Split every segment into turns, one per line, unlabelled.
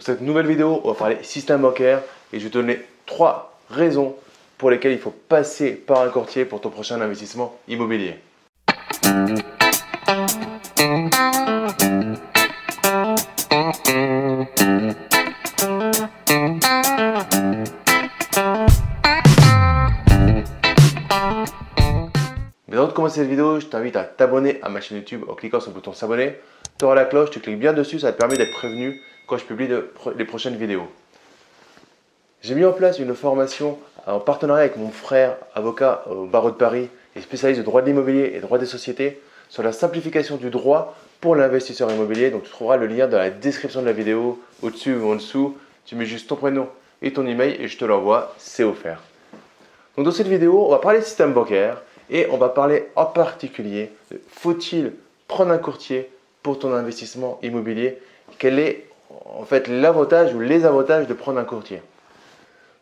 Dans cette nouvelle vidéo, on va parler système bancaire et je vais te donner trois raisons pour lesquelles il faut passer par un courtier pour ton prochain investissement immobilier. Mais avant de commencer cette vidéo, je t'invite à t'abonner à ma chaîne YouTube en cliquant sur le bouton s'abonner. Tu auras la cloche, tu cliques bien dessus, ça te permet d'être prévenu quand je publie les prochaines vidéos. J'ai mis en place une formation en partenariat avec mon frère, avocat au barreau de Paris et spécialiste de droit de l'immobilier et droit des sociétés, sur la simplification du droit pour l'investisseur immobilier. Donc tu trouveras le lien dans la description de la vidéo, au-dessus ou en dessous. Tu mets juste ton prénom et ton email et je te l'envoie, c'est offert. Donc dans cette vidéo, on va parler système bancaire et on va parler en particulier de faut-il prendre un courtier pour ton investissement immobilier Quel est en fait l'avantage ou les avantages de prendre un courtier?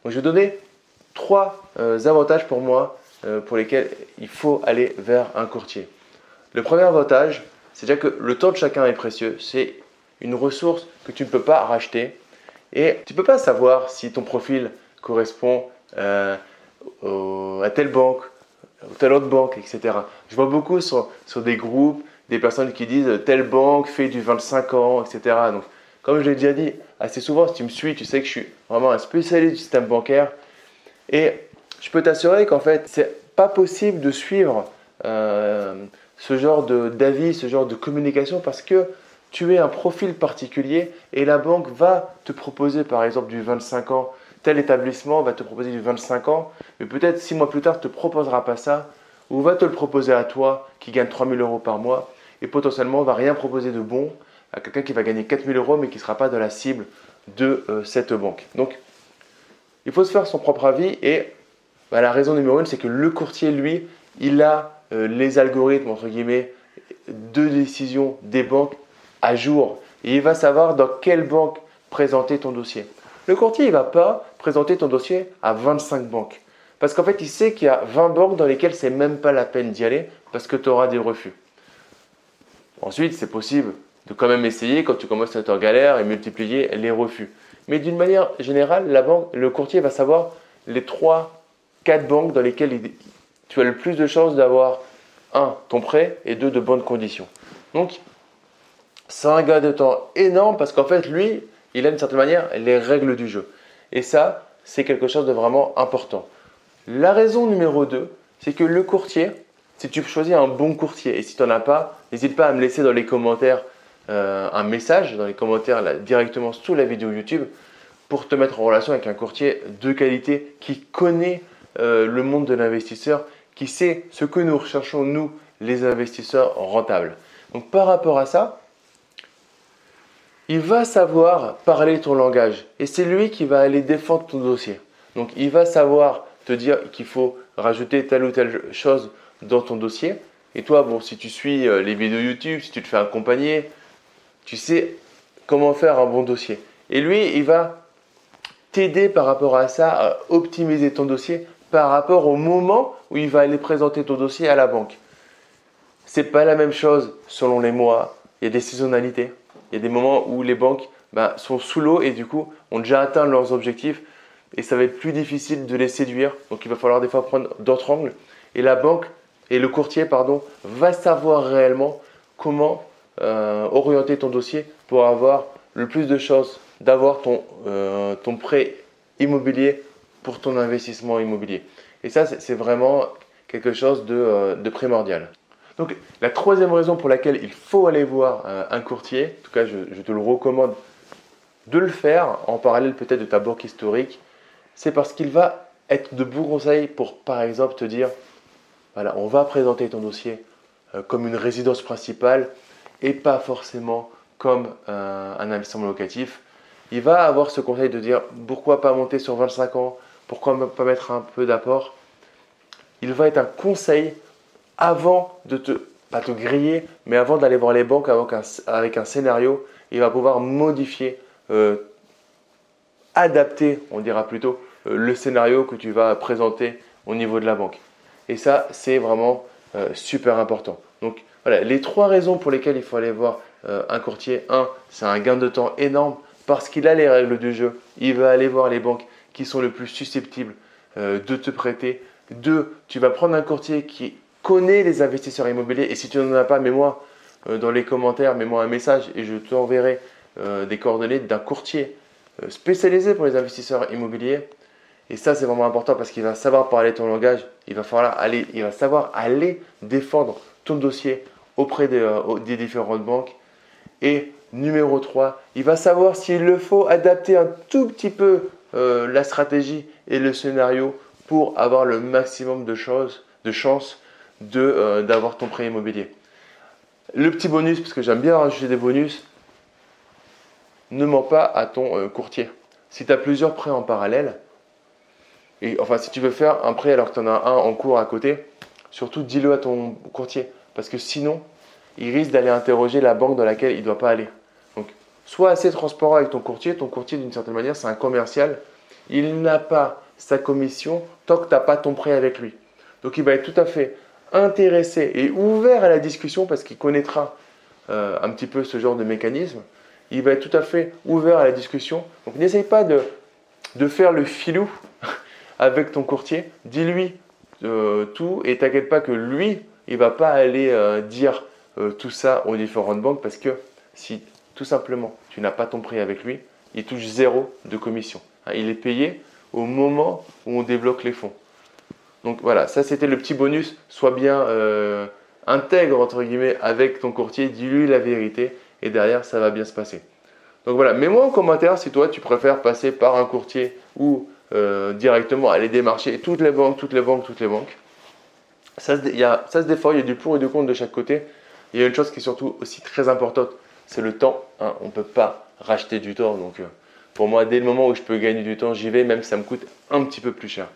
Donc, je vais donner trois euh, avantages pour moi euh, pour lesquels il faut aller vers un courtier. Le premier avantage, c'est déjà que le temps de chacun est précieux. C'est une ressource que tu ne peux pas racheter et tu ne peux pas savoir si ton profil correspond euh, à telle banque ou telle autre banque, etc. Je vois beaucoup sur, sur des groupes des personnes qui disent telle banque fait du 25 ans, etc. Donc, comme je l'ai déjà dit assez souvent, si tu me suis, tu sais que je suis vraiment un spécialiste du système bancaire. Et je peux t'assurer qu'en fait, c'est pas possible de suivre euh, ce genre d'avis, ce genre de communication parce que tu es un profil particulier et la banque va te proposer par exemple du 25 ans. Tel établissement va te proposer du 25 ans, mais peut-être six mois plus tard, ne te proposera pas ça ou va te le proposer à toi qui gagne 3000 euros par mois et potentiellement va rien proposer de bon à quelqu'un qui va gagner 4000 euros mais qui ne sera pas dans la cible de euh, cette banque. Donc, il faut se faire son propre avis et bah, la raison numéro une, c'est que le courtier, lui, il a euh, les algorithmes, entre guillemets, de décision des banques à jour. Et il va savoir dans quelle banque présenter ton dossier. Le courtier, il ne va pas présenter ton dossier à 25 banques. Parce qu'en fait, il sait qu'il y a 20 banques dans lesquelles c'est même pas la peine d'y aller parce que tu auras des refus. Ensuite, c'est possible de quand même essayer quand tu commences à être en galère et multiplier les refus. Mais d'une manière générale, la banque, le courtier va savoir les 3, 4 banques dans lesquelles tu as le plus de chances d'avoir un, ton prêt et deux, de bonnes conditions. Donc, c'est un gain de temps énorme parce qu'en fait, lui, il a d'une certaine manière les règles du jeu. Et ça, c'est quelque chose de vraiment important. La raison numéro 2, c'est que le courtier, si tu choisis un bon courtier et si tu n'en as pas, n'hésite pas à me laisser dans les commentaires euh, un message, dans les commentaires directement sous la vidéo YouTube pour te mettre en relation avec un courtier de qualité qui connaît euh, le monde de l'investisseur, qui sait ce que nous recherchons, nous, les investisseurs rentables. Donc par rapport à ça, il va savoir parler ton langage et c'est lui qui va aller défendre ton dossier. Donc il va savoir te dire qu'il faut rajouter telle ou telle chose dans ton dossier. Et toi, bon, si tu suis euh, les vidéos YouTube, si tu te fais accompagner, tu sais comment faire un bon dossier. Et lui, il va t'aider par rapport à ça à optimiser ton dossier par rapport au moment où il va aller présenter ton dossier à la banque. C'est pas la même chose selon les mois. Il y a des saisonnalités. Il y a des moments où les banques ben, sont sous l'eau et du coup ont déjà atteint leurs objectifs et ça va être plus difficile de les séduire. Donc il va falloir des fois prendre d'autres angles. Et la banque et le courtier pardon, va savoir réellement comment euh, orienter ton dossier pour avoir le plus de chances d'avoir ton, euh, ton prêt immobilier pour ton investissement immobilier. Et ça, c'est vraiment quelque chose de, euh, primordial. Donc, la troisième raison pour laquelle il faut aller voir un courtier, en tout cas, je, te le recommande de le faire en parallèle peut-être de ta banque historique, c'est parce qu'il va être de bons conseils pour, par exemple, te dire voilà, on va présenter ton dossier comme une résidence principale et pas forcément comme euh, un investissement locatif. Il va avoir ce conseil de dire pourquoi pas monter sur 25 ans, pourquoi pas mettre un peu d'apport. Il va être un conseil avant de te, pas te griller, mais avant d'aller voir les banques avec un, avec un scénario. Il va pouvoir modifier, euh, adapter, on dira plutôt, euh, le scénario que tu vas présenter au niveau de la banque. Et ça, c'est vraiment super important. Donc, voilà, les trois raisons pour lesquelles il faut aller voir euh, un courtier. Un, c'est un gain de temps énorme parce qu'il a les règles du jeu, il va aller voir les banques qui sont le plus susceptibles euh, de te prêter. Deux, tu vas prendre un courtier qui connaît les investisseurs immobiliers. Et si tu n'en as pas, mets-moi euh, dans les commentaires, mets-moi un message et je t'enverrai euh, des coordonnées d'un courtier spécialisé pour les investisseurs immobiliers. Et ça, c'est vraiment important parce qu'il va savoir parler ton langage. Il va, falloir aller, il va savoir aller défendre ton dossier auprès des différentes banques. Et numéro 3, il va savoir s'il le faut adapter un tout petit peu euh, la stratégie et le scénario pour avoir le maximum de, choses, de chances euh, d'avoir ton prêt immobilier. Le petit bonus, parce que j'aime bien rajouter des bonus, ne mens pas à ton euh, courtier. Si tu as plusieurs prêts en parallèle, et enfin si tu veux faire un prêt alors que tu en as un en cours à côté, surtout dis-le à ton courtier, parce que sinon, il risque d'aller interroger la banque dans laquelle il ne doit pas aller. Sois assez transparent avec ton courtier. Ton courtier, d'une certaine manière, c'est un commercial. Il n'a pas sa commission tant que tu n'as pas ton prêt avec lui. Donc il va être tout à fait intéressé et ouvert à la discussion parce qu'il connaîtra euh, un petit peu ce genre de mécanisme. Il va être tout à fait ouvert à la discussion. Donc n'essaye pas de, faire le filou avec ton courtier. Dis-lui euh, tout et t'inquiète pas que lui, il va pas aller euh, dire tout ça aux différentes banques parce que si tout simplement, tu n'as pas ton prix avec lui, il touche zéro de commission. Hein, il est payé au moment où on débloque les fonds. Donc voilà, ça c'était le petit bonus. Sois bien euh, intègre entre guillemets avec ton courtier, dis-lui la vérité et derrière ça va bien se passer. Donc voilà, mets-moi en commentaire si toi tu préfères passer par un courtier ou euh, directement aller démarcher toutes les banques, toutes les banques, toutes les banques. Ça se, y ça se défend, il y a du pour et du contre de chaque côté. Il y a une chose qui est surtout aussi très importante, c'est le temps. Hein. On ne peut pas racheter du temps. Donc, euh, pour moi, dès le moment où je peux gagner du temps, j'y vais, même si ça me coûte un petit peu plus cher.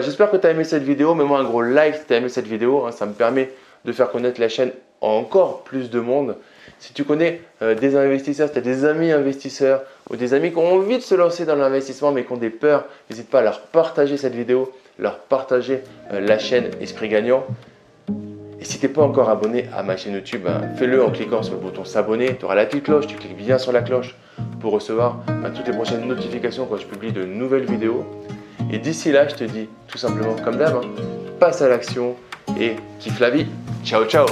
J'espère que tu as aimé cette vidéo. Mets-moi un gros like si tu as aimé cette vidéo. Hein. Ça me permet de faire connaître la chaîne encore plus de monde. Si tu connais euh, des investisseurs, si tu as des amis investisseurs ou des amis qui ont envie de se lancer dans l'investissement mais qui ont des peurs, n'hésite pas à leur partager cette vidéo, leur partager euh, la chaîne Esprit Gagnant. Et si tu n'es pas encore abonné à ma chaîne YouTube, ben, fais-le en cliquant sur le bouton s'abonner. Tu auras la petite cloche, tu cliques bien sur la cloche pour recevoir ben, toutes les prochaines notifications quand je publie de nouvelles vidéos. Et d'ici là, je te dis tout simplement comme d'hab, hein, passe à l'action et kiffe la vie. Ciao ciao